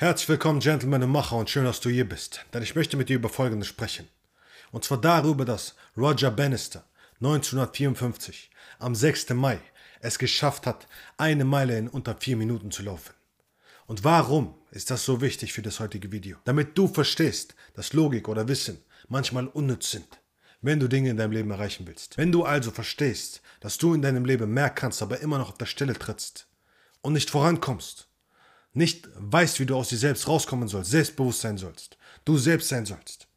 Herzlich willkommen, Gentlemen und Macher, und schön, dass du hier bist. Denn ich möchte mit dir über Folgendes sprechen. Und zwar darüber, dass Roger Bannister 1954 am 6. Mai es geschafft hat, eine Meile in unter vier Minuten zu laufen. Und warum ist das so wichtig für das heutige Video? Damit du verstehst, dass Logik oder Wissen manchmal unnütz sind, wenn du Dinge in deinem Leben erreichen willst. Wenn du also verstehst, dass du in deinem Leben mehr kannst, aber immer noch auf der Stelle trittst und nicht vorankommst, nicht weißt, wie du aus dir selbst rauskommen sollst, selbstbewusst sein sollst, du selbst sein sollst,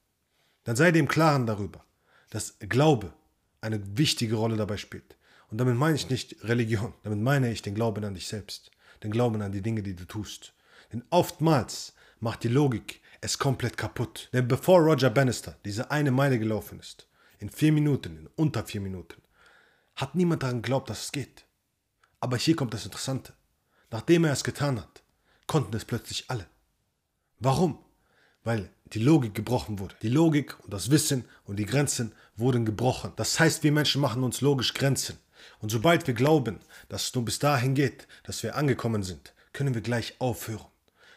dann sei dir im Klaren darüber, dass Glaube eine wichtige Rolle dabei spielt. Und damit meine ich nicht Religion, damit meine ich den Glauben an dich selbst, den Glauben an die Dinge, die du tust. Denn oftmals macht die Logik es komplett kaputt. Denn bevor Roger Bannister diese eine Meile gelaufen ist, in vier Minuten, in unter vier Minuten, hat niemand daran geglaubt, dass es geht. Aber hier kommt das Interessante. Nachdem er es getan hat, konnten es plötzlich alle. Warum? Weil die Logik gebrochen wurde. Die Logik und das Wissen und die Grenzen wurden gebrochen. Das heißt, wir Menschen machen uns logisch Grenzen. Und sobald wir glauben, dass es nur bis dahin geht, dass wir angekommen sind, können wir gleich aufhören.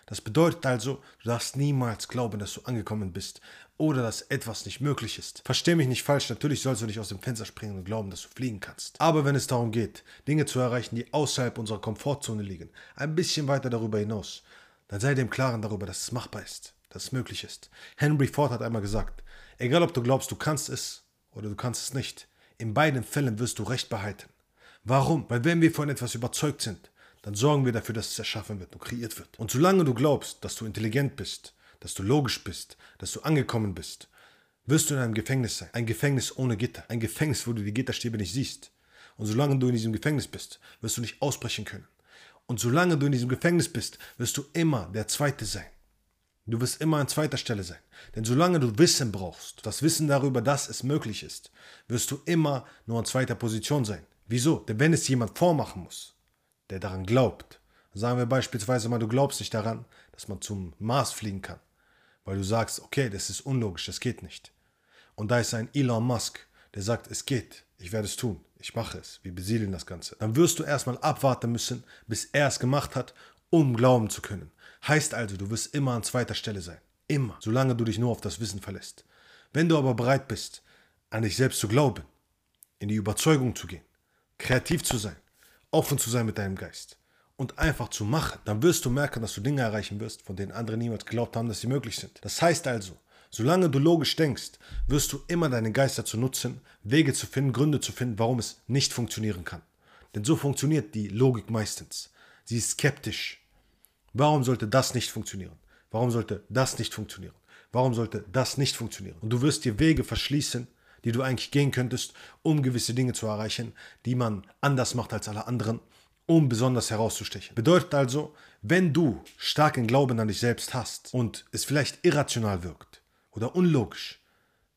Das bedeutet also, du darfst niemals glauben, dass du angekommen bist oder dass etwas nicht möglich ist. Versteh mich nicht falsch, natürlich sollst du nicht aus dem Fenster springen und glauben, dass du fliegen kannst. Aber wenn es darum geht, Dinge zu erreichen, die außerhalb unserer Komfortzone liegen, ein bisschen weiter darüber hinaus, dann sei im Klaren darüber, dass es machbar ist, dass es möglich ist. Henry Ford hat einmal gesagt, egal ob du glaubst, du kannst es oder du kannst es nicht, in beiden Fällen wirst du Recht behalten. Warum? Weil wenn wir von etwas überzeugt sind, dann sorgen wir dafür, dass es erschaffen wird und kreiert wird. Und solange du glaubst, dass du intelligent bist, dass du logisch bist, dass du angekommen bist, wirst du in einem Gefängnis sein. Ein Gefängnis ohne Gitter. Ein Gefängnis, wo du die Gitterstäbe nicht siehst. Und solange du in diesem Gefängnis bist, wirst du nicht ausbrechen können. Und solange du in diesem Gefängnis bist, wirst du immer der Zweite sein. Du wirst immer an zweiter Stelle sein. Denn solange du Wissen brauchst, das Wissen darüber, dass es möglich ist, wirst du immer nur an zweiter Position sein. Wieso? Denn wenn es jemand vormachen muss, der daran glaubt. Sagen wir beispielsweise mal, du glaubst nicht daran, dass man zum Mars fliegen kann, weil du sagst, okay, das ist unlogisch, das geht nicht. Und da ist ein Elon Musk, der sagt, es geht, ich werde es tun, ich mache es, wir besiedeln das Ganze. Dann wirst du erstmal abwarten müssen, bis er es gemacht hat, um glauben zu können. Heißt also, du wirst immer an zweiter Stelle sein. Immer, solange du dich nur auf das Wissen verlässt. Wenn du aber bereit bist, an dich selbst zu glauben, in die Überzeugung zu gehen, kreativ zu sein, offen zu sein mit deinem Geist und einfach zu machen, dann wirst du merken, dass du Dinge erreichen wirst, von denen andere niemals geglaubt haben, dass sie möglich sind. Das heißt also, solange du logisch denkst, wirst du immer deinen Geist dazu nutzen, Wege zu finden, Gründe zu finden, warum es nicht funktionieren kann. Denn so funktioniert die Logik meistens. Sie ist skeptisch. Warum sollte das nicht funktionieren? Warum sollte das nicht funktionieren? Warum sollte das nicht funktionieren? Und du wirst dir Wege verschließen, die du eigentlich gehen könntest, um gewisse Dinge zu erreichen, die man anders macht als alle anderen, um besonders herauszustechen. Bedeutet also, wenn du starken Glauben an dich selbst hast und es vielleicht irrational wirkt oder unlogisch,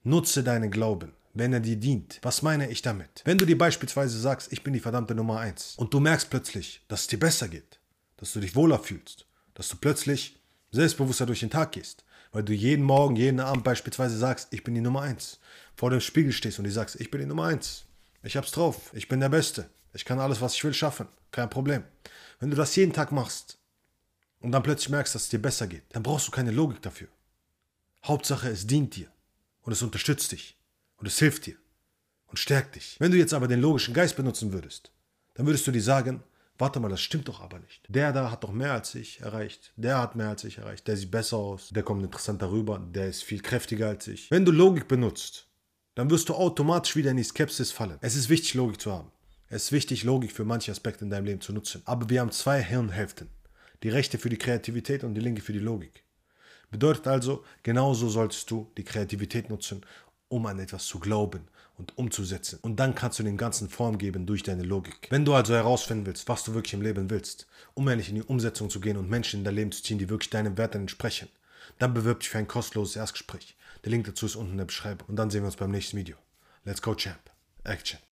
nutze deinen Glauben wenn er dir dient. Was meine ich damit? Wenn du dir beispielsweise sagst, ich bin die verdammte Nummer 1 und du merkst plötzlich, dass es dir besser geht, dass du dich wohler fühlst, dass du plötzlich selbstbewusster durch den Tag gehst, weil du jeden Morgen, jeden Abend beispielsweise sagst, ich bin die Nummer eins. Vor dem Spiegel stehst und du sagst, ich bin die Nummer eins. Ich hab's drauf. Ich bin der Beste. Ich kann alles, was ich will, schaffen. Kein Problem. Wenn du das jeden Tag machst und dann plötzlich merkst, dass es dir besser geht, dann brauchst du keine Logik dafür. Hauptsache, es dient dir und es unterstützt dich und es hilft dir und stärkt dich. Wenn du jetzt aber den logischen Geist benutzen würdest, dann würdest du dir sagen, warte mal, das stimmt doch aber nicht. Der da hat doch mehr als ich erreicht. Der hat mehr als ich erreicht. Der sieht besser aus. Der kommt interessant darüber. Der ist viel kräftiger als ich. Wenn du Logik benutzt, dann wirst du automatisch wieder in die Skepsis fallen. Es ist wichtig, Logik zu haben. Es ist wichtig, Logik für manche Aspekte in deinem Leben zu nutzen. Aber wir haben zwei Hirnhälften. Die rechte für die Kreativität und die linke für die Logik. Bedeutet also, genauso solltest du die Kreativität nutzen, um an etwas zu glauben und umzusetzen. Und dann kannst du dem Ganzen Form geben durch deine Logik. Wenn du also herausfinden willst, was du wirklich im Leben willst, um endlich in die Umsetzung zu gehen und Menschen in dein Leben zu ziehen, die wirklich deinen Werten entsprechen, dann bewirb dich für ein kostenloses Erstgespräch. Der Link dazu ist unten in der Beschreibung. Und dann sehen wir uns beim nächsten Video. Let's go, Champ. Action.